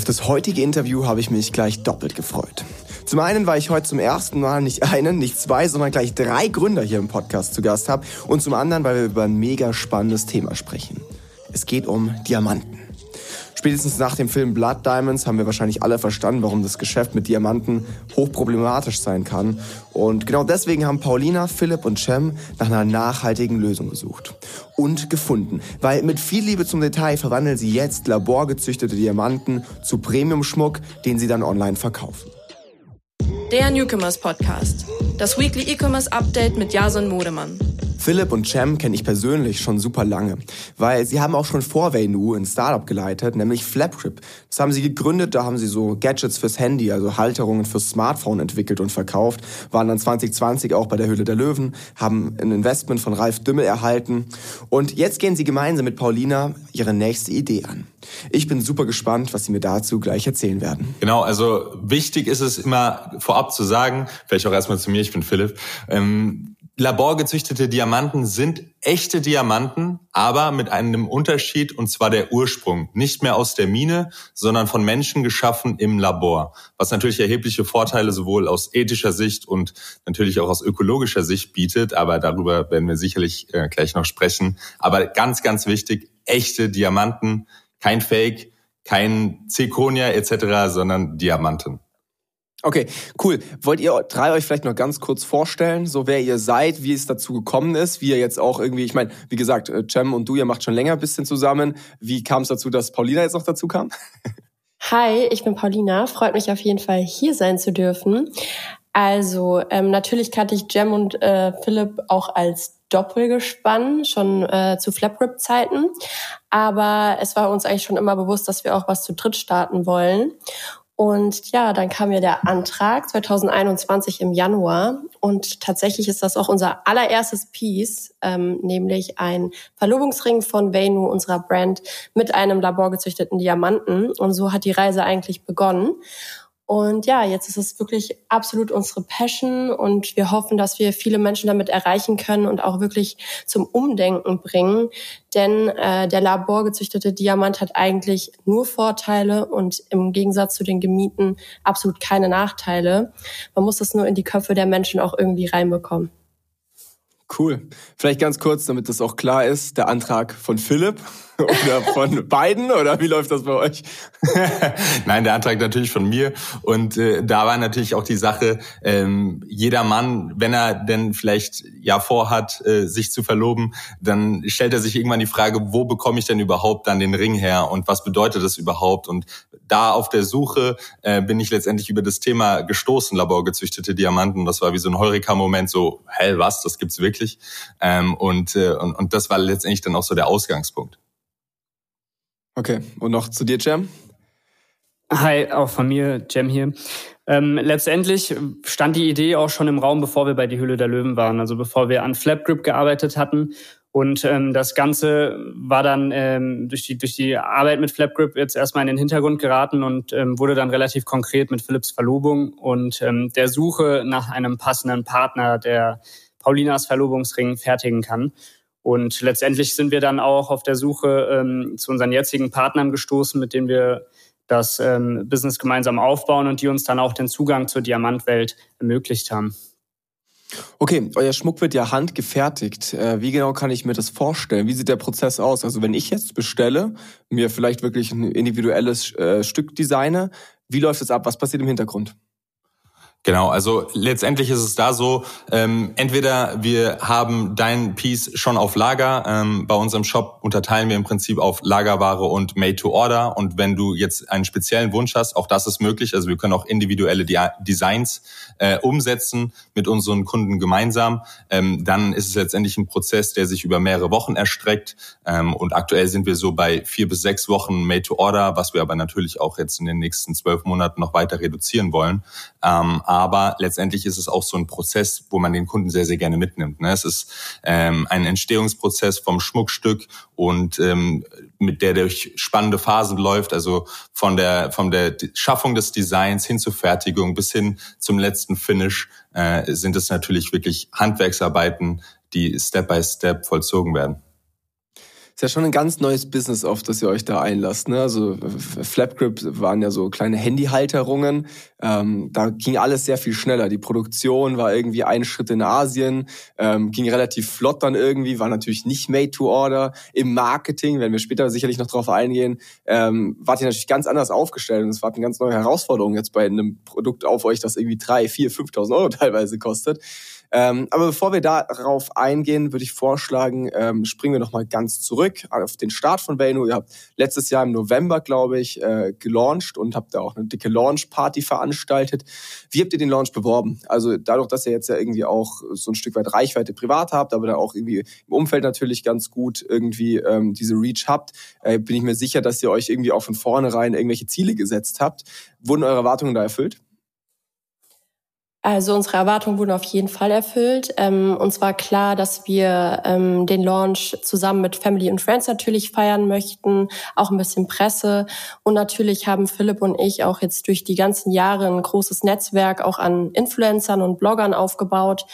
Auf das heutige Interview habe ich mich gleich doppelt gefreut. Zum einen, weil ich heute zum ersten Mal nicht einen, nicht zwei, sondern gleich drei Gründer hier im Podcast zu Gast habe. Und zum anderen, weil wir über ein mega spannendes Thema sprechen. Es geht um Diamanten. Spätestens nach dem Film Blood Diamonds haben wir wahrscheinlich alle verstanden, warum das Geschäft mit Diamanten hochproblematisch sein kann. Und genau deswegen haben Paulina, Philipp und Cem nach einer nachhaltigen Lösung gesucht. Und gefunden. Weil mit viel Liebe zum Detail verwandeln sie jetzt laborgezüchtete Diamanten zu Premium-Schmuck, den sie dann online verkaufen. Der Newcomers Podcast. Das Weekly E-Commerce Update mit Jason Modemann. Philipp und Cem kenne ich persönlich schon super lange, weil sie haben auch schon vor Vaynu ein Startup geleitet, nämlich Flapgrip. Das haben sie gegründet, da haben sie so Gadgets fürs Handy, also Halterungen fürs Smartphone entwickelt und verkauft, waren dann 2020 auch bei der Höhle der Löwen, haben ein Investment von Ralf Dümmel erhalten und jetzt gehen sie gemeinsam mit Paulina ihre nächste Idee an. Ich bin super gespannt, was Sie mir dazu gleich erzählen werden. Genau, also wichtig ist es immer vorab zu sagen, vielleicht auch erstmal zu mir, ich bin Philipp, ähm, laborgezüchtete Diamanten sind echte Diamanten, aber mit einem Unterschied, und zwar der Ursprung. Nicht mehr aus der Mine, sondern von Menschen geschaffen im Labor. Was natürlich erhebliche Vorteile sowohl aus ethischer Sicht und natürlich auch aus ökologischer Sicht bietet, aber darüber werden wir sicherlich äh, gleich noch sprechen. Aber ganz, ganz wichtig, echte Diamanten, kein Fake, kein Zirkonia etc., sondern Diamanten. Okay, cool. Wollt ihr drei euch vielleicht noch ganz kurz vorstellen, so wer ihr seid, wie es dazu gekommen ist, wie ihr jetzt auch irgendwie, ich meine, wie gesagt, äh, Cem und du, ihr macht schon länger ein bisschen zusammen. Wie kam es dazu, dass Paulina jetzt noch dazu kam? Hi, ich bin Paulina. Freut mich auf jeden Fall, hier sein zu dürfen. Also, ähm, natürlich kannte ich Jem und äh, Philipp auch als Doppelgespann, schon äh, zu Flaprip-Zeiten. Aber es war uns eigentlich schon immer bewusst, dass wir auch was zu dritt starten wollen. Und ja, dann kam mir der Antrag 2021 im Januar und tatsächlich ist das auch unser allererstes Piece, ähm, nämlich ein Verlobungsring von Venu, unserer Brand, mit einem laborgezüchteten Diamanten. Und so hat die Reise eigentlich begonnen. Und ja, jetzt ist es wirklich absolut unsere Passion und wir hoffen, dass wir viele Menschen damit erreichen können und auch wirklich zum Umdenken bringen. Denn äh, der laborgezüchtete Diamant hat eigentlich nur Vorteile und im Gegensatz zu den Gemieten absolut keine Nachteile. Man muss das nur in die Köpfe der Menschen auch irgendwie reinbekommen. Cool. Vielleicht ganz kurz, damit das auch klar ist, der Antrag von Philipp oder von beiden oder wie läuft das bei euch? Nein, der Antrag natürlich von mir und äh, da war natürlich auch die Sache, ähm, jeder Mann, wenn er denn vielleicht ja vorhat, äh, sich zu verloben, dann stellt er sich irgendwann die Frage, wo bekomme ich denn überhaupt dann den Ring her und was bedeutet das überhaupt? Und da auf der Suche äh, bin ich letztendlich über das Thema gestoßen, laborgezüchtete Diamanten. Das war wie so ein Heureka-Moment, so, hell, was, das gibt's wirklich? Ähm, und, äh, und, und das war letztendlich dann auch so der Ausgangspunkt. Okay, und noch zu dir, Jam? Hi, auch von mir, Jam hier. Ähm, letztendlich stand die Idee auch schon im Raum, bevor wir bei die Hülle der Löwen waren, also bevor wir an Flapgrip gearbeitet hatten. Und ähm, das Ganze war dann ähm, durch, die, durch die Arbeit mit Flapgrip jetzt erstmal in den Hintergrund geraten und ähm, wurde dann relativ konkret mit Philips Verlobung und ähm, der Suche nach einem passenden Partner, der Paulinas Verlobungsring fertigen kann. Und letztendlich sind wir dann auch auf der Suche ähm, zu unseren jetzigen Partnern gestoßen, mit denen wir das ähm, Business gemeinsam aufbauen und die uns dann auch den Zugang zur Diamantwelt ermöglicht haben. Okay, euer Schmuck wird ja handgefertigt. Äh, wie genau kann ich mir das vorstellen? Wie sieht der Prozess aus? Also wenn ich jetzt bestelle, mir vielleicht wirklich ein individuelles äh, Stück designe, wie läuft es ab? Was passiert im Hintergrund? Genau, also letztendlich ist es da so, ähm, entweder wir haben dein Piece schon auf Lager, ähm, bei unserem Shop unterteilen wir im Prinzip auf Lagerware und Made to Order und wenn du jetzt einen speziellen Wunsch hast, auch das ist möglich, also wir können auch individuelle Designs äh, umsetzen mit unseren Kunden gemeinsam, ähm, dann ist es letztendlich ein Prozess, der sich über mehrere Wochen erstreckt. Ähm, und aktuell sind wir so bei vier bis sechs Wochen Made to Order, was wir aber natürlich auch jetzt in den nächsten zwölf Monaten noch weiter reduzieren wollen. Ähm, aber letztendlich ist es auch so ein Prozess, wo man den Kunden sehr, sehr gerne mitnimmt. Ne? Es ist ähm, ein Entstehungsprozess vom Schmuckstück und ähm, mit der durch spannende Phasen läuft, also von der von der Schaffung des Designs hin zur Fertigung bis hin zum letzten Finish äh, sind es natürlich wirklich Handwerksarbeiten, die Step by Step vollzogen werden. Ist ja schon ein ganz neues Business, auf das ihr euch da einlasst. Ne? Also Flapgrip waren ja so kleine Handyhalterungen. Ähm, da ging alles sehr viel schneller. Die Produktion war irgendwie ein Schritt in Asien, ähm, ging relativ flott dann irgendwie, war natürlich nicht made to order. Im Marketing, wenn wir später sicherlich noch drauf eingehen, ähm, wart ihr natürlich ganz anders aufgestellt und es war eine ganz neue Herausforderung jetzt bei einem Produkt auf euch, das irgendwie drei, vier, 5.000 Euro teilweise kostet. Ähm, aber bevor wir darauf eingehen, würde ich vorschlagen, ähm, springen wir noch mal ganz zurück auf den Start von Vayno. Ihr habt letztes Jahr im November, glaube ich, äh, gelauncht und habt da auch eine dicke Launch-Party veranstaltet. Wie habt ihr den Launch beworben? Also dadurch, dass ihr jetzt ja irgendwie auch so ein Stück weit Reichweite privat habt, aber da auch irgendwie im Umfeld natürlich ganz gut irgendwie ähm, diese Reach habt, äh, bin ich mir sicher, dass ihr euch irgendwie auch von vornherein irgendwelche Ziele gesetzt habt. Wurden eure Erwartungen da erfüllt? Also unsere Erwartungen wurden auf jeden Fall erfüllt. Ähm, uns war klar, dass wir ähm, den Launch zusammen mit Family und Friends natürlich feiern möchten, auch ein bisschen Presse. Und natürlich haben Philipp und ich auch jetzt durch die ganzen Jahre ein großes Netzwerk auch an Influencern und Bloggern aufgebaut.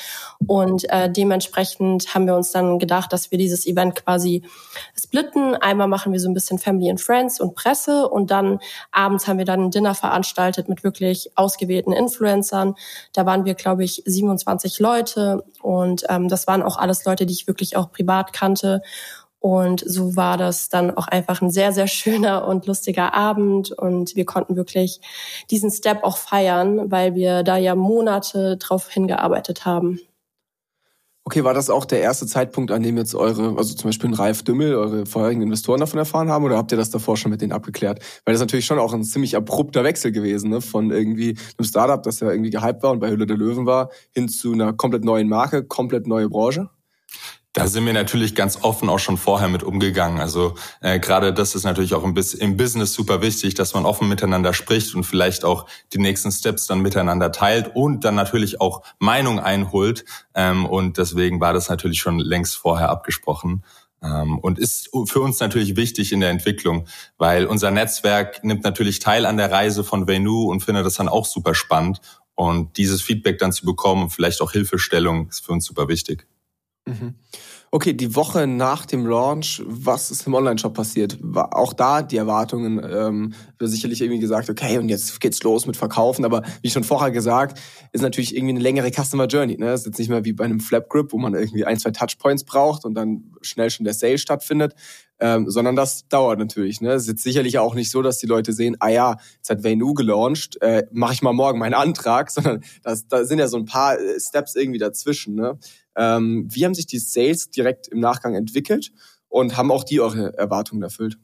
Und äh, dementsprechend haben wir uns dann gedacht, dass wir dieses Event quasi splitten. Einmal machen wir so ein bisschen Family and Friends und Presse und dann abends haben wir dann ein Dinner veranstaltet mit wirklich ausgewählten Influencern da waren wir, glaube ich, 27 Leute und ähm, das waren auch alles Leute, die ich wirklich auch privat kannte. Und so war das dann auch einfach ein sehr, sehr schöner und lustiger Abend. Und wir konnten wirklich diesen Step auch feiern, weil wir da ja Monate drauf hingearbeitet haben. Okay, war das auch der erste Zeitpunkt, an dem jetzt eure, also zum Beispiel ein Ralf Dümmel, eure vorherigen Investoren davon erfahren haben oder habt ihr das davor schon mit denen abgeklärt? Weil das ist natürlich schon auch ein ziemlich abrupter Wechsel gewesen, ne? Von irgendwie einem Startup, das ja irgendwie gehypt war und bei Hülle der Löwen war, hin zu einer komplett neuen Marke, komplett neue Branche. Da sind wir natürlich ganz offen auch schon vorher mit umgegangen. Also äh, gerade das ist natürlich auch im, im, Business super wichtig, dass man offen miteinander spricht und vielleicht auch die nächsten Steps dann miteinander teilt und dann natürlich auch Meinung einholt. Ähm, und deswegen war das natürlich schon längst vorher abgesprochen. Ähm, und ist für uns natürlich wichtig in der Entwicklung, weil unser Netzwerk nimmt natürlich teil an der Reise von Venu und findet das dann auch super spannend. Und dieses Feedback dann zu bekommen und vielleicht auch Hilfestellung ist für uns super wichtig. Mhm. Okay, die Woche nach dem Launch, was ist im Online-Shop passiert? War auch da die Erwartungen, ähm, sicherlich irgendwie gesagt, okay, und jetzt geht's los mit Verkaufen, aber wie schon vorher gesagt, ist natürlich irgendwie eine längere Customer Journey. Ne? Ist jetzt nicht mehr wie bei einem Flap Grip, wo man irgendwie ein, zwei Touchpoints braucht und dann schnell schon der Sale stattfindet, ähm, sondern das dauert natürlich. Ne? Es ist sicherlich auch nicht so, dass die Leute sehen, ah ja, jetzt hat Vaynu gelauncht, äh, mache ich mal morgen meinen Antrag, sondern das, da sind ja so ein paar äh, Steps irgendwie dazwischen. Ne? Ähm, wie haben sich die Sales direkt im Nachgang entwickelt und haben auch die eure Erwartungen erfüllt?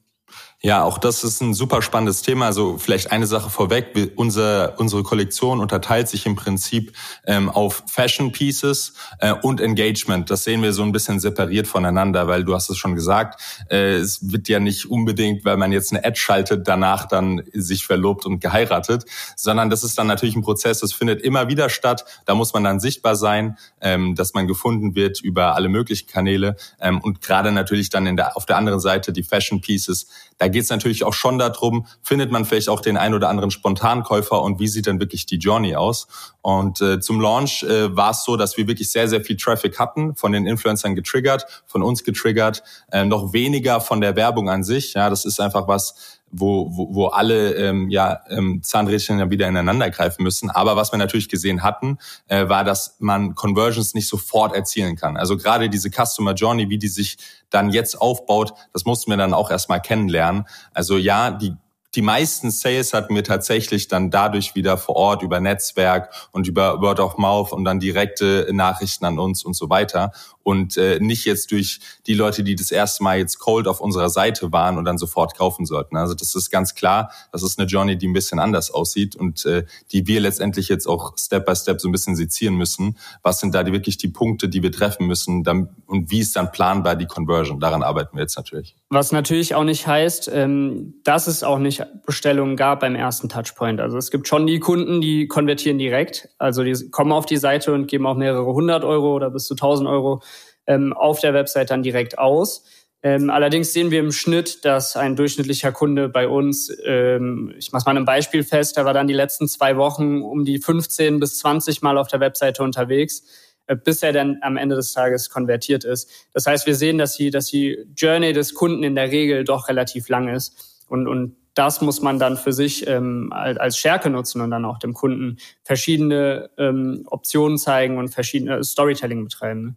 Ja, auch das ist ein super spannendes Thema. Also vielleicht eine Sache vorweg. Wir, unser, unsere Kollektion unterteilt sich im Prinzip ähm, auf Fashion Pieces äh, und Engagement. Das sehen wir so ein bisschen separiert voneinander, weil du hast es schon gesagt, äh, es wird ja nicht unbedingt, weil man jetzt eine Ad schaltet, danach dann sich verlobt und geheiratet, sondern das ist dann natürlich ein Prozess, das findet immer wieder statt. Da muss man dann sichtbar sein, ähm, dass man gefunden wird über alle möglichen Kanäle ähm, und gerade natürlich dann in der, auf der anderen Seite die Fashion Pieces. Da geht es natürlich auch schon darum, findet man vielleicht auch den ein oder anderen Spontankäufer und wie sieht denn wirklich die Journey aus? Und äh, zum Launch äh, war es so, dass wir wirklich sehr, sehr viel Traffic hatten, von den Influencern getriggert, von uns getriggert, äh, noch weniger von der Werbung an sich. Ja, das ist einfach was, wo, wo, wo alle ähm, ja, ähm, Zahnrädchen dann wieder ineinander greifen müssen. Aber was wir natürlich gesehen hatten, äh, war, dass man Conversions nicht sofort erzielen kann. Also gerade diese Customer Journey, wie die sich dann jetzt aufbaut, das mussten wir dann auch erstmal kennenlernen. Also ja, die die meisten Sales hatten wir tatsächlich dann dadurch wieder vor Ort über Netzwerk und über Word of Mouth und dann direkte Nachrichten an uns und so weiter und äh, nicht jetzt durch die Leute, die das erste Mal jetzt cold auf unserer Seite waren und dann sofort kaufen sollten. Also das ist ganz klar, das ist eine Journey, die ein bisschen anders aussieht und äh, die wir letztendlich jetzt auch Step by Step so ein bisschen sezieren müssen. Was sind da die, wirklich die Punkte, die wir treffen müssen dann, und wie ist dann planbar die Conversion? Daran arbeiten wir jetzt natürlich. Was natürlich auch nicht heißt, ähm, dass es auch nicht Bestellungen gab beim ersten Touchpoint. Also es gibt schon die Kunden, die konvertieren direkt. Also die kommen auf die Seite und geben auch mehrere hundert Euro oder bis zu tausend Euro ähm, auf der Website dann direkt aus. Ähm, allerdings sehen wir im Schnitt, dass ein durchschnittlicher Kunde bei uns, ähm, ich mache mal ein Beispiel fest, der war dann die letzten zwei Wochen um die 15 bis 20 Mal auf der Webseite unterwegs äh, bis er dann am Ende des Tages konvertiert ist. Das heißt, wir sehen, dass die, dass die Journey des Kunden in der Regel doch relativ lang ist. Und, und das muss man dann für sich ähm, als Stärke nutzen und dann auch dem Kunden verschiedene ähm, Optionen zeigen und verschiedene Storytelling betreiben.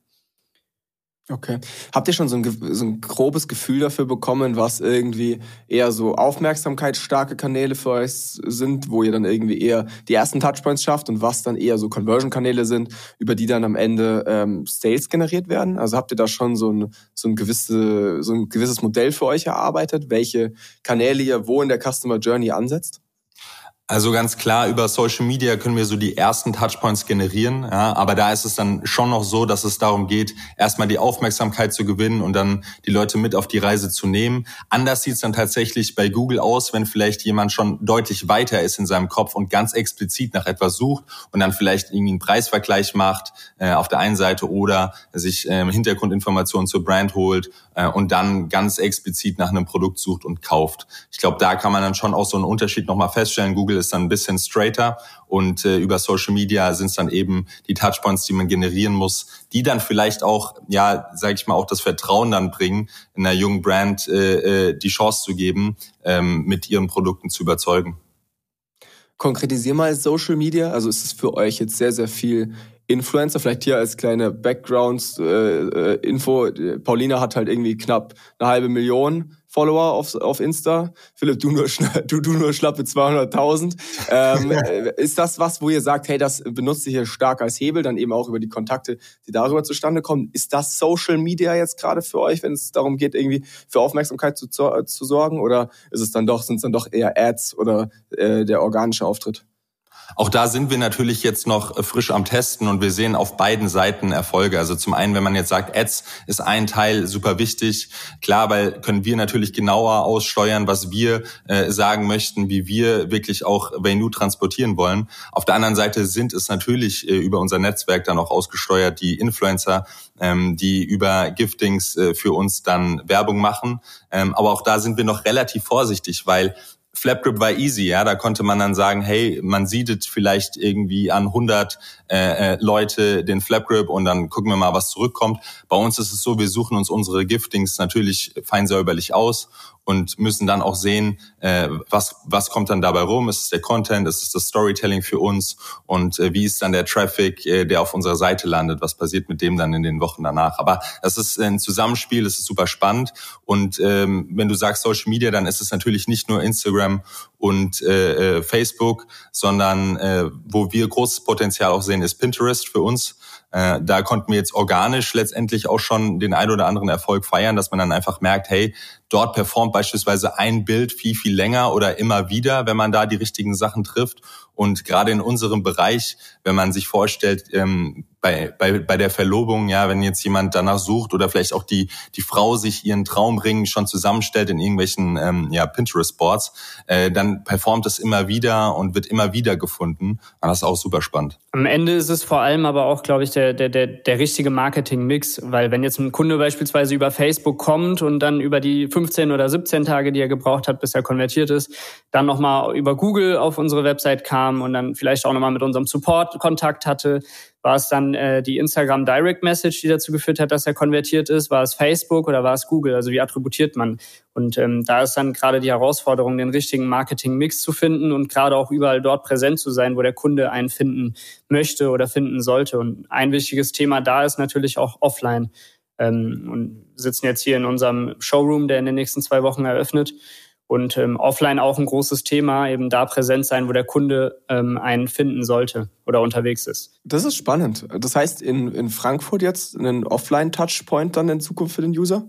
Okay. Habt ihr schon so ein, so ein grobes Gefühl dafür bekommen, was irgendwie eher so aufmerksamkeitsstarke Kanäle für euch sind, wo ihr dann irgendwie eher die ersten Touchpoints schafft und was dann eher so Conversion-Kanäle sind, über die dann am Ende ähm, Sales generiert werden? Also habt ihr da schon so ein, so, ein gewisse, so ein gewisses Modell für euch erarbeitet, welche Kanäle ihr wo in der Customer Journey ansetzt? Also ganz klar, über Social Media können wir so die ersten Touchpoints generieren, ja, aber da ist es dann schon noch so, dass es darum geht, erstmal die Aufmerksamkeit zu gewinnen und dann die Leute mit auf die Reise zu nehmen. Anders sieht es dann tatsächlich bei Google aus, wenn vielleicht jemand schon deutlich weiter ist in seinem Kopf und ganz explizit nach etwas sucht und dann vielleicht irgendwie einen Preisvergleich macht äh, auf der einen Seite oder sich äh, Hintergrundinformationen zur Brand holt äh, und dann ganz explizit nach einem Produkt sucht und kauft. Ich glaube, da kann man dann schon auch so einen Unterschied nochmal feststellen. Google Google ist dann ein bisschen straighter und äh, über Social Media sind es dann eben die Touchpoints, die man generieren muss, die dann vielleicht auch, ja, sage ich mal, auch das Vertrauen dann bringen, in einer jungen Brand äh, äh, die Chance zu geben, ähm, mit ihren Produkten zu überzeugen. Konkretisier mal Social Media. Also ist es für euch jetzt sehr, sehr viel Influencer, vielleicht hier als kleine Background-Info. Äh, Paulina hat halt irgendwie knapp eine halbe Million Follower auf, auf Insta. Philipp, du nur, du, du nur schlappe 200.000. Ähm, äh, ist das was, wo ihr sagt, hey, das benutzt ihr hier stark als Hebel, dann eben auch über die Kontakte, die darüber zustande kommen? Ist das Social Media jetzt gerade für euch, wenn es darum geht, irgendwie für Aufmerksamkeit zu, zu sorgen? Oder ist es dann doch, sind es dann doch eher Ads oder äh, der organische Auftritt? Auch da sind wir natürlich jetzt noch frisch am Testen und wir sehen auf beiden Seiten Erfolge. Also zum einen, wenn man jetzt sagt, Ads ist ein Teil super wichtig. Klar, weil können wir natürlich genauer aussteuern, was wir äh, sagen möchten, wie wir wirklich auch Venu transportieren wollen. Auf der anderen Seite sind es natürlich äh, über unser Netzwerk dann auch ausgesteuert, die Influencer, ähm, die über Giftings äh, für uns dann Werbung machen. Ähm, aber auch da sind wir noch relativ vorsichtig, weil Flapgrip war easy, ja, da konnte man dann sagen, hey, man sieht vielleicht irgendwie an 100 äh, äh, Leute den Flapgrip und dann gucken wir mal, was zurückkommt. Bei uns ist es so, wir suchen uns unsere Giftings natürlich fein säuberlich aus und müssen dann auch sehen, äh, was, was kommt dann dabei rum. Ist es der Content, ist es das Storytelling für uns? Und äh, wie ist dann der Traffic, äh, der auf unserer Seite landet, was passiert mit dem dann in den Wochen danach. Aber das ist ein Zusammenspiel, das ist super spannend. Und ähm, wenn du sagst Social Media, dann ist es natürlich nicht nur Instagram und äh, äh Facebook, sondern äh, wo wir großes Potenzial auch sehen, ist Pinterest für uns äh, da konnten wir jetzt organisch letztendlich auch schon den ein oder anderen Erfolg feiern, dass man dann einfach merkt, hey, dort performt beispielsweise ein Bild viel, viel länger oder immer wieder, wenn man da die richtigen Sachen trifft. Und gerade in unserem Bereich, wenn man sich vorstellt, ähm, bei, bei, bei der Verlobung, ja, wenn jetzt jemand danach sucht oder vielleicht auch die, die Frau sich ihren Traumring schon zusammenstellt in irgendwelchen ähm, ja, Pinterest-Boards, äh, dann performt es immer wieder und wird immer wieder gefunden. Und das ist auch super spannend. Am Ende ist es vor allem aber auch, glaube ich, der, der, der, der richtige Marketing-Mix, weil wenn jetzt ein Kunde beispielsweise über Facebook kommt und dann über die 15 oder 17 Tage, die er gebraucht hat, bis er konvertiert ist, dann nochmal über Google auf unsere Website kam und dann vielleicht auch nochmal mit unserem Support Kontakt hatte, war es dann äh, die Instagram Direct Message, die dazu geführt hat, dass er konvertiert ist? War es Facebook oder war es Google? Also wie attributiert man? Und ähm, da ist dann gerade die Herausforderung, den richtigen Marketing-Mix zu finden und gerade auch überall dort präsent zu sein, wo der Kunde einen finden möchte oder finden sollte. Und ein wichtiges Thema da ist natürlich auch offline. Ähm, und sitzen jetzt hier in unserem Showroom, der in den nächsten zwei Wochen eröffnet und ähm, offline auch ein großes Thema, eben da präsent sein, wo der Kunde ähm, einen finden sollte oder unterwegs ist. Das ist spannend. Das heißt, in, in Frankfurt jetzt einen Offline-Touchpoint dann in Zukunft für den User?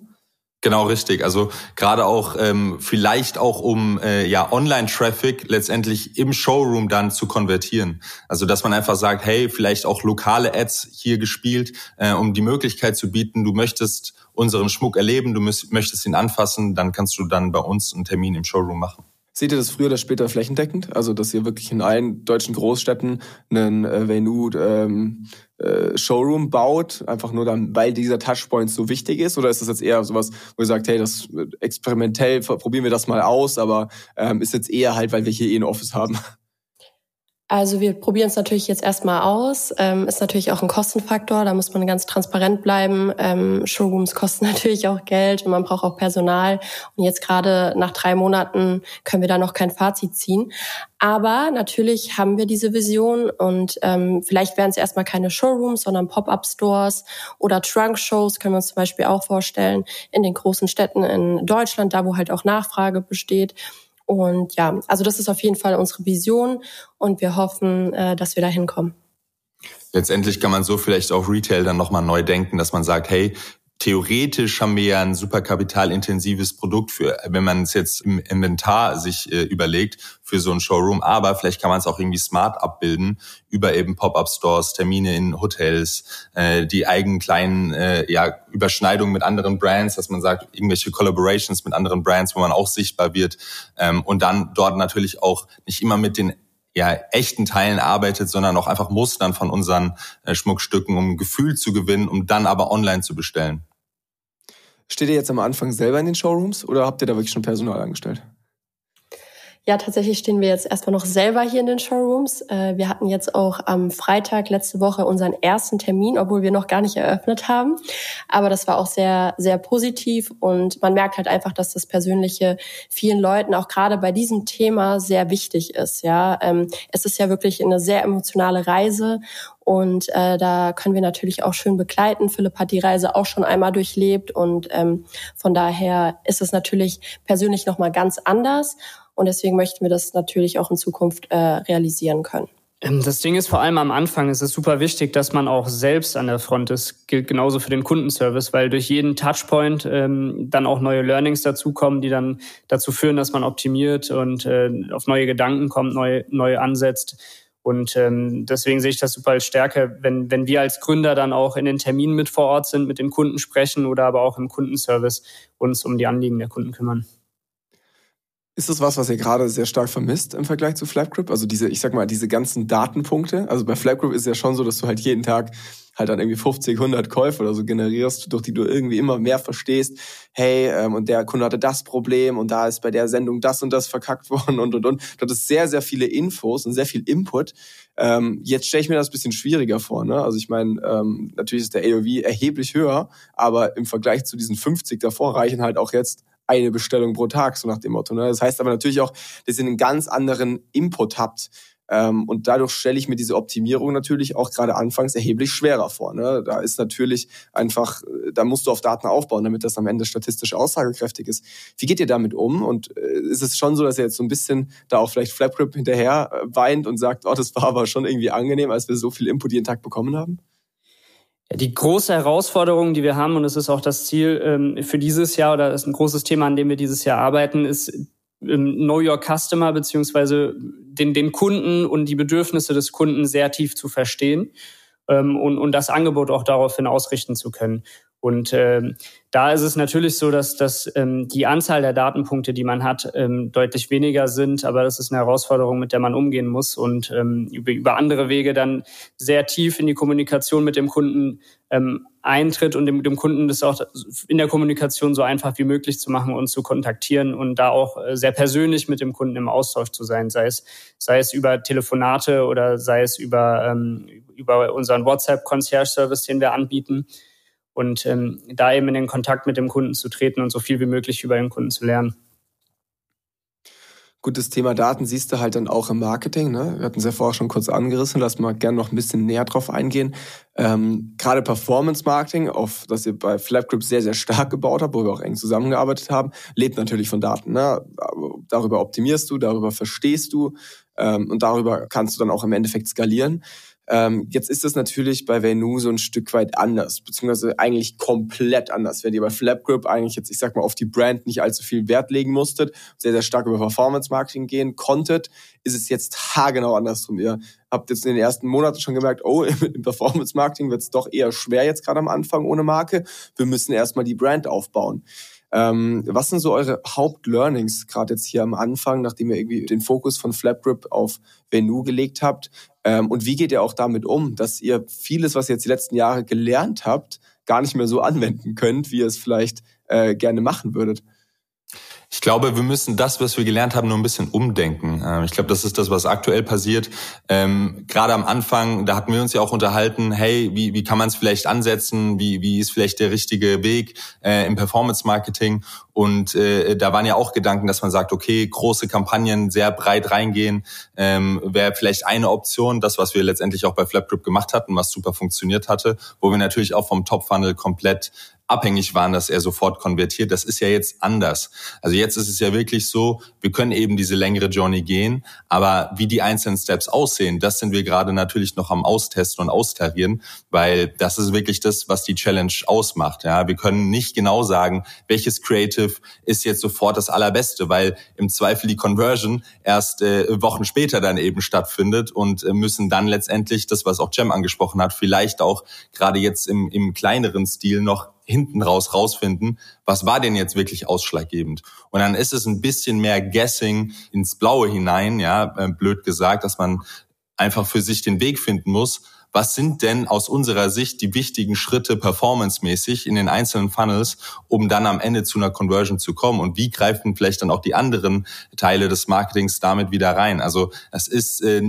Genau richtig. Also gerade auch ähm, vielleicht auch um äh, ja Online-Traffic letztendlich im Showroom dann zu konvertieren. Also dass man einfach sagt, hey, vielleicht auch lokale Ads hier gespielt, äh, um die Möglichkeit zu bieten, du möchtest unseren Schmuck erleben, du möchtest ihn anfassen, dann kannst du dann bei uns einen Termin im Showroom machen. Seht ihr das früher oder später flächendeckend? Also, dass ihr wirklich in allen deutschen Großstädten einen äh, Venue ähm, äh, Showroom baut, einfach nur dann, weil dieser Touchpoint so wichtig ist? Oder ist das jetzt eher sowas, wo ihr sagt, hey, das äh, experimentell, probieren wir das mal aus, aber ähm, ist jetzt eher halt, weil wir hier eh ein Office haben? Also wir probieren es natürlich jetzt erstmal aus. Ähm, ist natürlich auch ein Kostenfaktor, da muss man ganz transparent bleiben. Ähm, Showrooms kosten natürlich auch Geld und man braucht auch Personal. Und jetzt gerade nach drei Monaten können wir da noch kein Fazit ziehen. Aber natürlich haben wir diese Vision und ähm, vielleicht werden es erstmal keine Showrooms, sondern Pop-up-Stores oder Trunk-Shows können wir uns zum Beispiel auch vorstellen in den großen Städten in Deutschland, da wo halt auch Nachfrage besteht. Und ja, also das ist auf jeden Fall unsere Vision und wir hoffen, äh, dass wir da hinkommen. Letztendlich kann man so vielleicht auch Retail dann nochmal neu denken, dass man sagt, hey, theoretisch haben wir ja ein super kapitalintensives Produkt für, wenn man es jetzt im Inventar sich äh, überlegt für so ein Showroom. Aber vielleicht kann man es auch irgendwie smart abbilden über eben Pop-up-Stores, Termine in Hotels, äh, die eigenen kleinen äh, ja, Überschneidungen mit anderen Brands, dass man sagt, irgendwelche Collaborations mit anderen Brands, wo man auch sichtbar wird ähm, und dann dort natürlich auch nicht immer mit den ja, echten Teilen arbeitet, sondern auch einfach Mustern von unseren äh, Schmuckstücken, um Gefühl zu gewinnen, um dann aber online zu bestellen. Steht ihr jetzt am Anfang selber in den Showrooms oder habt ihr da wirklich schon Personal angestellt? Ja, tatsächlich stehen wir jetzt erstmal noch selber hier in den Showrooms. Äh, wir hatten jetzt auch am Freitag letzte Woche unseren ersten Termin, obwohl wir noch gar nicht eröffnet haben. Aber das war auch sehr, sehr positiv und man merkt halt einfach, dass das Persönliche vielen Leuten auch gerade bei diesem Thema sehr wichtig ist. Ja, ähm, es ist ja wirklich eine sehr emotionale Reise und äh, da können wir natürlich auch schön begleiten. Philipp hat die Reise auch schon einmal durchlebt und ähm, von daher ist es natürlich persönlich noch mal ganz anders. Und deswegen möchten wir das natürlich auch in Zukunft äh, realisieren können. Ähm, das Ding ist vor allem am Anfang ist es super wichtig, dass man auch selbst an der Front ist. Gilt genauso für den Kundenservice, weil durch jeden Touchpoint ähm, dann auch neue Learnings dazukommen, die dann dazu führen, dass man optimiert und äh, auf neue Gedanken kommt, neu, neu ansetzt. Und ähm, deswegen sehe ich das super als Stärke, wenn, wenn wir als Gründer dann auch in den Terminen mit vor Ort sind, mit den Kunden sprechen oder aber auch im Kundenservice uns um die Anliegen der Kunden kümmern. Ist das was, was ihr gerade sehr stark vermisst im Vergleich zu Flapgrip? Also diese, ich sag mal, diese ganzen Datenpunkte. Also bei Flapgrip ist ja schon so, dass du halt jeden Tag halt dann irgendwie 50, 100 Käufe oder so generierst, durch die du irgendwie immer mehr verstehst. Hey, ähm, und der Kunde hatte das Problem und da ist bei der Sendung das und das verkackt worden und und und. Du hattest sehr, sehr viele Infos und sehr viel Input. Ähm, jetzt stelle ich mir das bisschen schwieriger vor. Ne? Also ich meine, ähm, natürlich ist der AOV erheblich höher, aber im Vergleich zu diesen 50 davor reichen halt auch jetzt eine Bestellung pro Tag, so nach dem Motto. Ne? Das heißt aber natürlich auch, dass ihr einen ganz anderen Input habt. Ähm, und dadurch stelle ich mir diese Optimierung natürlich auch gerade anfangs erheblich schwerer vor. Ne? Da ist natürlich einfach, da musst du auf Daten aufbauen, damit das am Ende statistisch aussagekräftig ist. Wie geht ihr damit um? Und äh, ist es schon so, dass ihr jetzt so ein bisschen da auch vielleicht Flapgrip hinterher äh, weint und sagt, oh, das war aber schon irgendwie angenehm, als wir so viel Input jeden Tag bekommen haben? Die große Herausforderung, die wir haben, und es ist auch das Ziel ähm, für dieses Jahr oder ist ein großes Thema, an dem wir dieses Jahr arbeiten, ist ähm, Know Your Customer beziehungsweise den, den Kunden und die Bedürfnisse des Kunden sehr tief zu verstehen ähm, und, und das Angebot auch daraufhin ausrichten zu können. Und ähm, da ist es natürlich so, dass, dass ähm, die Anzahl der Datenpunkte, die man hat, ähm, deutlich weniger sind. Aber das ist eine Herausforderung, mit der man umgehen muss. Und ähm, über, über andere Wege dann sehr tief in die Kommunikation mit dem Kunden ähm, eintritt und dem, dem Kunden das auch in der Kommunikation so einfach wie möglich zu machen und zu kontaktieren und da auch äh, sehr persönlich mit dem Kunden im Austausch zu sein, sei es, sei es über Telefonate oder sei es über, ähm, über unseren WhatsApp-Concierge-Service, den wir anbieten und ähm, da eben in den Kontakt mit dem Kunden zu treten und so viel wie möglich über den Kunden zu lernen. Gut, das Thema Daten siehst du halt dann auch im Marketing. Ne? Wir hatten es ja vorher schon kurz angerissen, lass mal gerne noch ein bisschen näher drauf eingehen. Ähm, Gerade Performance Marketing, auf das ihr bei Flapgrip sehr, sehr stark gebaut habt, wo wir auch eng zusammengearbeitet haben, lebt natürlich von Daten. Ne? Darüber optimierst du, darüber verstehst du ähm, und darüber kannst du dann auch im Endeffekt skalieren. Ähm, jetzt ist das natürlich bei Venu so ein Stück weit anders, beziehungsweise eigentlich komplett anders. Wenn ihr bei Flapgrip eigentlich jetzt, ich sag mal, auf die Brand nicht allzu viel Wert legen musstet, sehr, sehr stark über Performance Marketing gehen konntet, ist es jetzt haargenau andersrum. Ihr habt jetzt in den ersten Monaten schon gemerkt, oh, im Performance Marketing wird es doch eher schwer jetzt gerade am Anfang ohne Marke. Wir müssen erstmal die Brand aufbauen. Ähm, was sind so eure Hauptlearnings, gerade jetzt hier am Anfang, nachdem ihr irgendwie den Fokus von Flapgrip auf Venu gelegt habt? Ähm, und wie geht ihr auch damit um, dass ihr vieles, was ihr jetzt die letzten Jahre gelernt habt, gar nicht mehr so anwenden könnt, wie ihr es vielleicht äh, gerne machen würdet? Ich glaube, wir müssen das, was wir gelernt haben, nur ein bisschen umdenken. Ähm, ich glaube, das ist das, was aktuell passiert. Ähm, Gerade am Anfang, da hatten wir uns ja auch unterhalten, hey, wie, wie kann man es vielleicht ansetzen? Wie, wie ist vielleicht der richtige Weg äh, im Performance-Marketing? Und äh, da waren ja auch Gedanken, dass man sagt, okay, große Kampagnen sehr breit reingehen, ähm, wäre vielleicht eine Option, das, was wir letztendlich auch bei Flapgrip gemacht hatten, was super funktioniert hatte, wo wir natürlich auch vom Top-Funnel komplett abhängig waren, dass er sofort konvertiert. Das ist ja jetzt anders. Also jetzt ist es ja wirklich so, wir können eben diese längere Journey gehen, aber wie die einzelnen Steps aussehen, das sind wir gerade natürlich noch am Austesten und Austarieren, weil das ist wirklich das, was die Challenge ausmacht. Ja, wir können nicht genau sagen, welches Creative ist jetzt sofort das allerbeste, weil im Zweifel die Conversion erst äh, Wochen später dann eben stattfindet und äh, müssen dann letztendlich das, was auch Cem angesprochen hat, vielleicht auch gerade jetzt im, im kleineren Stil noch hinten raus rausfinden, was war denn jetzt wirklich ausschlaggebend? Und dann ist es ein bisschen mehr Guessing ins Blaue hinein, ja, äh, blöd gesagt, dass man einfach für sich den Weg finden muss, was sind denn aus unserer Sicht die wichtigen Schritte performancemäßig in den einzelnen Funnels, um dann am Ende zu einer Conversion zu kommen und wie greifen vielleicht dann auch die anderen Teile des Marketings damit wieder rein. Also es ist äh,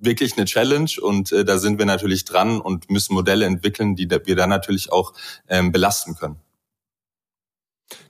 wirklich eine Challenge und äh, da sind wir natürlich dran und müssen Modelle entwickeln, die wir dann natürlich auch ähm, belasten können.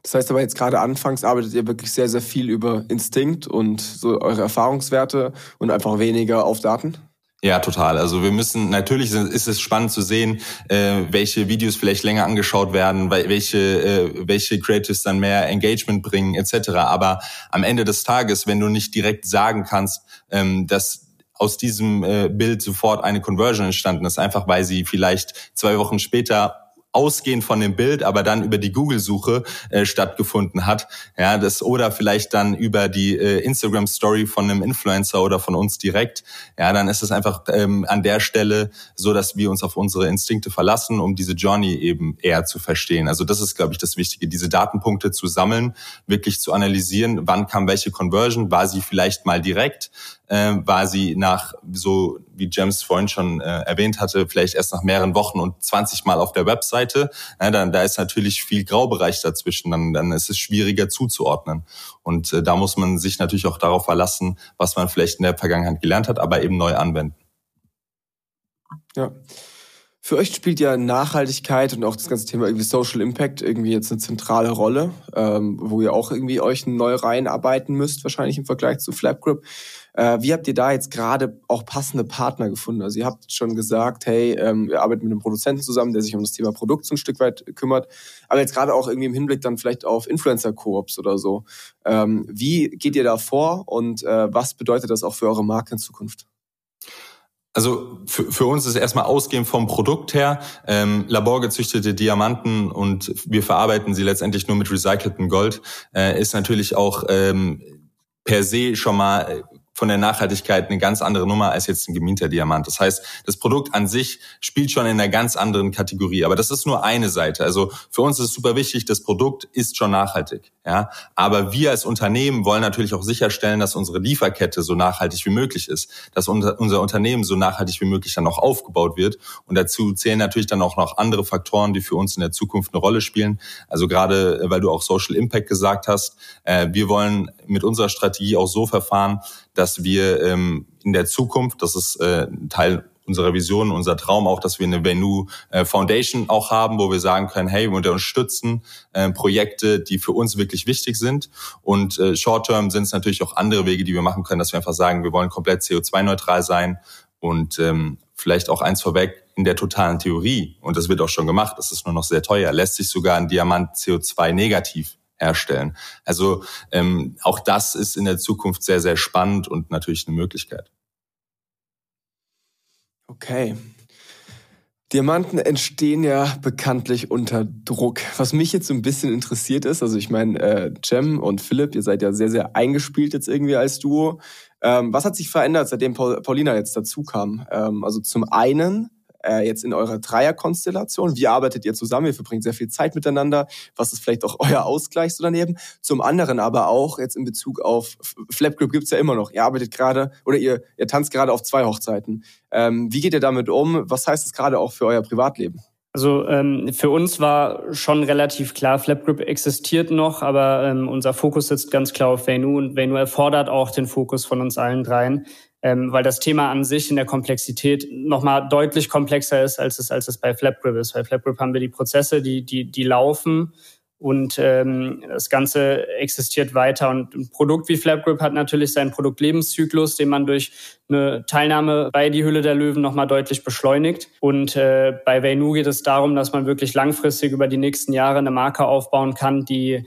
Das heißt aber jetzt gerade anfangs arbeitet ihr wirklich sehr, sehr viel über Instinkt und so eure Erfahrungswerte und einfach weniger auf Daten? Ja, total. Also wir müssen, natürlich ist es spannend zu sehen, äh, welche Videos vielleicht länger angeschaut werden, welche, äh, welche Creatives dann mehr Engagement bringen, etc. Aber am Ende des Tages, wenn du nicht direkt sagen kannst, ähm, dass aus diesem äh, Bild sofort eine Conversion entstanden ist, einfach weil sie vielleicht zwei Wochen später ausgehend von dem Bild, aber dann über die Google-Suche äh, stattgefunden hat. Ja, das oder vielleicht dann über die äh, Instagram-Story von einem Influencer oder von uns direkt. Ja, dann ist es einfach ähm, an der Stelle so, dass wir uns auf unsere Instinkte verlassen, um diese Journey eben eher zu verstehen. Also das ist, glaube ich, das Wichtige, diese Datenpunkte zu sammeln, wirklich zu analysieren, wann kam welche Conversion, war sie vielleicht mal direkt, äh, war sie nach, so wie James vorhin schon äh, erwähnt hatte, vielleicht erst nach mehreren Wochen und 20 Mal auf der Webseite. Ja, dann, da ist natürlich viel Graubereich dazwischen, dann, dann ist es schwieriger zuzuordnen. Und äh, da muss man sich natürlich auch darauf verlassen, was man vielleicht in der Vergangenheit gelernt hat, aber eben neu anwenden. Ja. Für euch spielt ja Nachhaltigkeit und auch das ganze Thema irgendwie Social Impact irgendwie jetzt eine zentrale Rolle, ähm, wo ihr auch irgendwie euch neu reinarbeiten müsst, wahrscheinlich im Vergleich zu Flapgrip. Äh, wie habt ihr da jetzt gerade auch passende Partner gefunden? Also ihr habt schon gesagt, hey, ähm, ihr arbeitet mit einem Produzenten zusammen, der sich um das Thema Produkt so ein Stück weit kümmert. Aber jetzt gerade auch irgendwie im Hinblick dann vielleicht auf Influencer-Koops oder so. Ähm, wie geht ihr da vor und äh, was bedeutet das auch für eure Marke in Zukunft? Also für, für uns ist erstmal ausgehend vom Produkt her ähm, laborgezüchtete Diamanten und wir verarbeiten sie letztendlich nur mit recyceltem Gold, äh, ist natürlich auch ähm, per se schon mal von der Nachhaltigkeit eine ganz andere Nummer als jetzt ein gemienter Diamant. Das heißt, das Produkt an sich spielt schon in einer ganz anderen Kategorie. Aber das ist nur eine Seite. Also für uns ist es super wichtig, das Produkt ist schon nachhaltig. Ja, aber wir als Unternehmen wollen natürlich auch sicherstellen, dass unsere Lieferkette so nachhaltig wie möglich ist, dass unser, unser Unternehmen so nachhaltig wie möglich dann auch aufgebaut wird. Und dazu zählen natürlich dann auch noch andere Faktoren, die für uns in der Zukunft eine Rolle spielen. Also gerade, weil du auch Social Impact gesagt hast, äh, wir wollen mit unserer Strategie auch so verfahren, dass wir ähm, in der Zukunft, das ist äh, Teil unserer Vision, unser Traum auch, dass wir eine Venue äh, Foundation auch haben, wo wir sagen können, hey, wir unterstützen äh, Projekte, die für uns wirklich wichtig sind. Und äh, Short-Term sind es natürlich auch andere Wege, die wir machen können, dass wir einfach sagen, wir wollen komplett CO2-neutral sein und ähm, vielleicht auch eins vorweg, in der totalen Theorie, und das wird auch schon gemacht, das ist nur noch sehr teuer, lässt sich sogar ein Diamant CO2 negativ herstellen. Also ähm, auch das ist in der Zukunft sehr, sehr spannend und natürlich eine Möglichkeit. Okay. Diamanten entstehen ja bekanntlich unter Druck. Was mich jetzt so ein bisschen interessiert ist, also ich meine, äh, Cem und Philipp, ihr seid ja sehr, sehr eingespielt jetzt irgendwie als Duo. Ähm, was hat sich verändert, seitdem Paul, Paulina jetzt dazu kam? Ähm, also zum einen äh, jetzt in eurer Dreierkonstellation? Wie arbeitet ihr zusammen? Ihr verbringt sehr viel Zeit miteinander. Was ist vielleicht auch euer Ausgleich so daneben? Zum anderen aber auch jetzt in Bezug auf Flapgrip gibt's ja immer noch. Ihr arbeitet gerade oder ihr, ihr tanzt gerade auf zwei Hochzeiten. Ähm, wie geht ihr damit um? Was heißt es gerade auch für euer Privatleben? Also ähm, für uns war schon relativ klar, Flapgrip existiert noch, aber ähm, unser Fokus sitzt ganz klar auf Venu und Venu erfordert auch den Fokus von uns allen dreien, ähm, weil das Thema an sich in der Komplexität nochmal deutlich komplexer ist, als es, als es bei Flapgrip ist. Bei Flapgrip haben wir die Prozesse, die, die, die laufen und ähm, das Ganze existiert weiter. Und ein Produkt wie Flapgrip hat natürlich seinen Produktlebenszyklus, den man durch eine Teilnahme bei die Hülle der Löwen nochmal deutlich beschleunigt. Und äh, bei Veinu geht es darum, dass man wirklich langfristig über die nächsten Jahre eine Marke aufbauen kann, die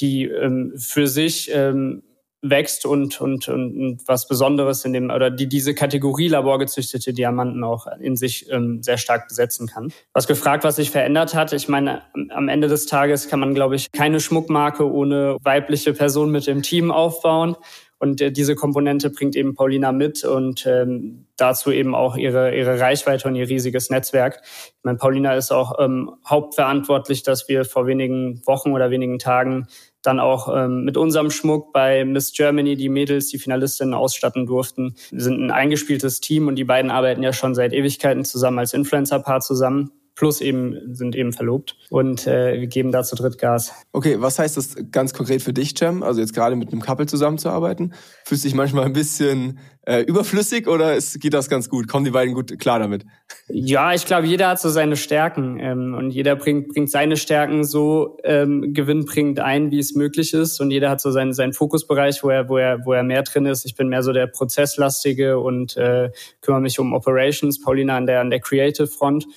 die ähm, für sich ähm, wächst und, und, und was Besonderes in dem, oder die diese Kategorie laborgezüchtete Diamanten auch in sich ähm, sehr stark besetzen kann. Was gefragt, was sich verändert hat, ich meine, am Ende des Tages kann man, glaube ich, keine Schmuckmarke ohne weibliche Person mit im Team aufbauen. Und äh, diese Komponente bringt eben Paulina mit und ähm, dazu eben auch ihre, ihre Reichweite und ihr riesiges Netzwerk. Ich meine, Paulina ist auch ähm, hauptverantwortlich, dass wir vor wenigen Wochen oder wenigen Tagen dann auch ähm, mit unserem Schmuck bei Miss Germany die Mädels, die Finalistinnen ausstatten durften. Wir sind ein eingespieltes Team und die beiden arbeiten ja schon seit Ewigkeiten zusammen als Influencer-Paar zusammen plus eben sind eben verlobt und äh, wir geben da zu dritt Gas. Okay, was heißt das ganz konkret für dich, Cem? Also jetzt gerade mit einem Couple zusammenzuarbeiten, fühlst du dich manchmal ein bisschen äh, überflüssig oder ist, geht das ganz gut? Kommen die beiden gut klar damit? Ja, ich glaube, jeder hat so seine Stärken ähm, und jeder bringt, bringt seine Stärken so ähm, gewinnbringend ein, wie es möglich ist und jeder hat so seinen, seinen Fokusbereich, wo er, wo, er, wo er mehr drin ist. Ich bin mehr so der Prozesslastige und äh, kümmere mich um Operations, Paulina an der, an der Creative Front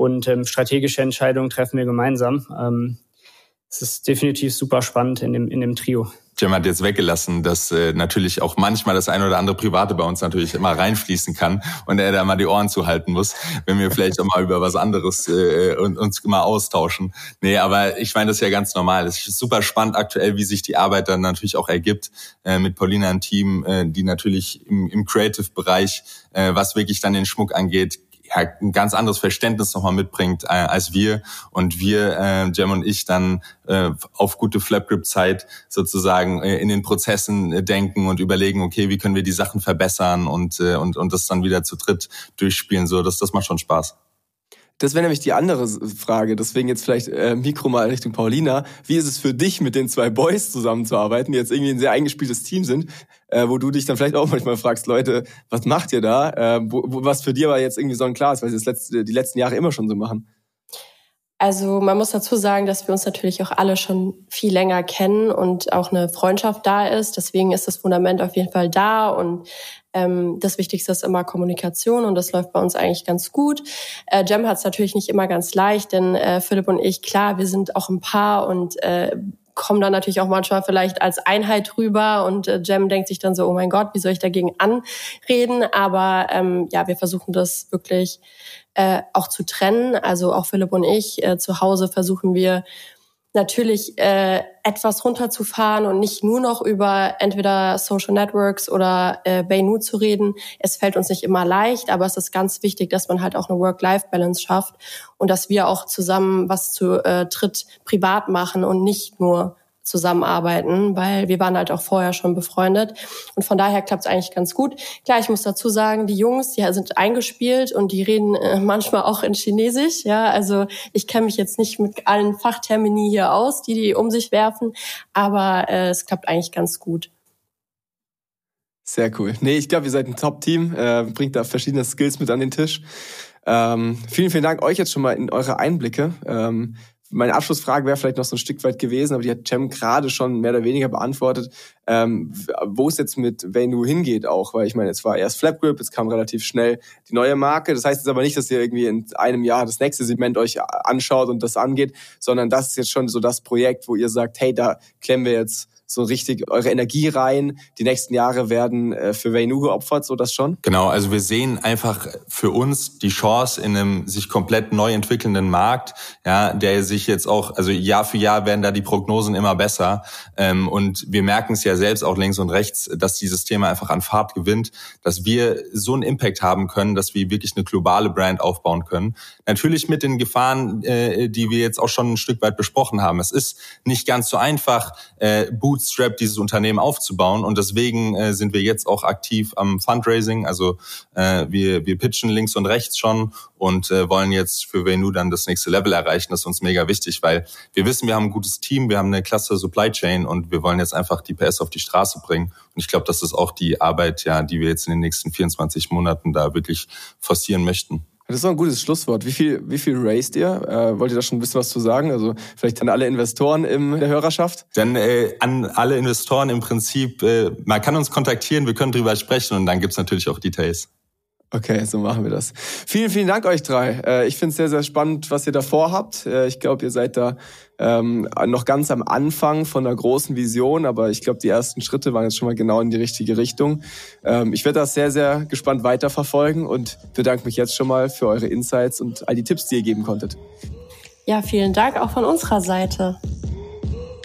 und ähm, strategische Entscheidungen treffen wir gemeinsam. Ähm, es ist definitiv super spannend in dem, in dem Trio. Jim hat jetzt weggelassen, dass äh, natürlich auch manchmal das ein oder andere Private bei uns natürlich immer reinfließen kann und er da mal die Ohren zuhalten muss, wenn wir vielleicht auch mal über was anderes äh, uns mal austauschen. Nee, aber ich meine, das ist ja ganz normal. Es ist super spannend aktuell, wie sich die Arbeit dann natürlich auch ergibt äh, mit Paulina ein Team, äh, die natürlich im, im Creative-Bereich, äh, was wirklich dann den Schmuck angeht, ja, ein ganz anderes Verständnis nochmal mitbringt äh, als wir und wir, äh, Jem und ich, dann äh, auf gute Flapgrip-Zeit sozusagen äh, in den Prozessen äh, denken und überlegen, okay, wie können wir die Sachen verbessern und, äh, und, und das dann wieder zu dritt durchspielen. So, das, das macht schon Spaß. Das wäre nämlich die andere Frage. Deswegen jetzt vielleicht äh, Mikro mal Richtung Paulina. Wie ist es für dich, mit den zwei Boys zusammenzuarbeiten, die jetzt irgendwie ein sehr eingespieltes Team sind, äh, wo du dich dann vielleicht auch manchmal fragst, Leute, was macht ihr da? Äh, wo, wo, was für dir aber jetzt irgendwie so ein klar ist, weil sie das letzte, die letzten Jahre immer schon so machen. Also man muss dazu sagen, dass wir uns natürlich auch alle schon viel länger kennen und auch eine Freundschaft da ist. Deswegen ist das Fundament auf jeden Fall da und ähm, das Wichtigste ist immer Kommunikation und das läuft bei uns eigentlich ganz gut. Äh, Jem hat es natürlich nicht immer ganz leicht, denn äh, Philipp und ich, klar, wir sind auch ein Paar und äh, kommen dann natürlich auch manchmal vielleicht als Einheit rüber und äh, Jem denkt sich dann so, oh mein Gott, wie soll ich dagegen anreden? Aber ähm, ja, wir versuchen das wirklich äh, auch zu trennen. Also auch Philipp und ich äh, zu Hause versuchen wir natürlich äh, etwas runterzufahren und nicht nur noch über entweder Social Networks oder äh, Baynu zu reden. Es fällt uns nicht immer leicht, aber es ist ganz wichtig, dass man halt auch eine Work-Life-Balance schafft und dass wir auch zusammen was zu äh, Tritt privat machen und nicht nur zusammenarbeiten, weil wir waren halt auch vorher schon befreundet. Und von daher klappt es eigentlich ganz gut. Klar, ich muss dazu sagen, die Jungs, die sind eingespielt und die reden äh, manchmal auch in Chinesisch. Ja, also ich kenne mich jetzt nicht mit allen Fachtermini hier aus, die die um sich werfen, aber äh, es klappt eigentlich ganz gut. Sehr cool. Nee, ich glaube, ihr seid ein Top-Team, äh, bringt da verschiedene Skills mit an den Tisch. Ähm, vielen, vielen Dank euch jetzt schon mal in eure Einblicke. Ähm, meine Abschlussfrage wäre vielleicht noch so ein Stück weit gewesen, aber die hat Cem gerade schon mehr oder weniger beantwortet, ähm, wo es jetzt mit Venu hingeht auch, weil ich meine, jetzt war erst Flapgrip, jetzt kam relativ schnell die neue Marke. Das heißt jetzt aber nicht, dass ihr irgendwie in einem Jahr das nächste Segment euch anschaut und das angeht, sondern das ist jetzt schon so das Projekt, wo ihr sagt, hey, da klemmen wir jetzt so richtig eure Energie rein. Die nächsten Jahre werden äh, für Venu geopfert, so das schon? Genau, also wir sehen einfach für uns die Chance in einem sich komplett neu entwickelnden Markt, ja, der sich jetzt auch, also Jahr für Jahr werden da die Prognosen immer besser. Ähm, und wir merken es ja selbst auch links und rechts, dass dieses Thema einfach an Fahrt gewinnt, dass wir so einen Impact haben können, dass wir wirklich eine globale Brand aufbauen können. Natürlich mit den Gefahren, äh, die wir jetzt auch schon ein Stück weit besprochen haben. Es ist nicht ganz so einfach, äh, Boots Bootstrap dieses Unternehmen aufzubauen. Und deswegen äh, sind wir jetzt auch aktiv am Fundraising. Also äh, wir, wir pitchen links und rechts schon und äh, wollen jetzt für Venu dann das nächste Level erreichen. Das ist uns mega wichtig, weil wir wissen, wir haben ein gutes Team, wir haben eine klasse Supply Chain und wir wollen jetzt einfach die PS auf die Straße bringen. Und ich glaube, das ist auch die Arbeit, ja, die wir jetzt in den nächsten 24 Monaten da wirklich forcieren möchten. Das ist doch ein gutes Schlusswort. Wie viel, wie viel raised ihr? Äh, wollt ihr da schon ein bisschen was zu sagen? Also vielleicht an alle Investoren in der Hörerschaft? Dann äh, an alle Investoren im Prinzip, äh, man kann uns kontaktieren, wir können drüber sprechen und dann gibt's natürlich auch Details. Okay, so machen wir das. Vielen, vielen Dank euch drei. Äh, ich finde es sehr, sehr spannend, was ihr da vorhabt. Äh, ich glaube, ihr seid da ähm, noch ganz am Anfang von einer großen Vision, aber ich glaube, die ersten Schritte waren jetzt schon mal genau in die richtige Richtung. Ähm, ich werde das sehr, sehr gespannt weiterverfolgen und bedanke mich jetzt schon mal für eure Insights und all die Tipps, die ihr geben konntet. Ja, vielen Dank auch von unserer Seite.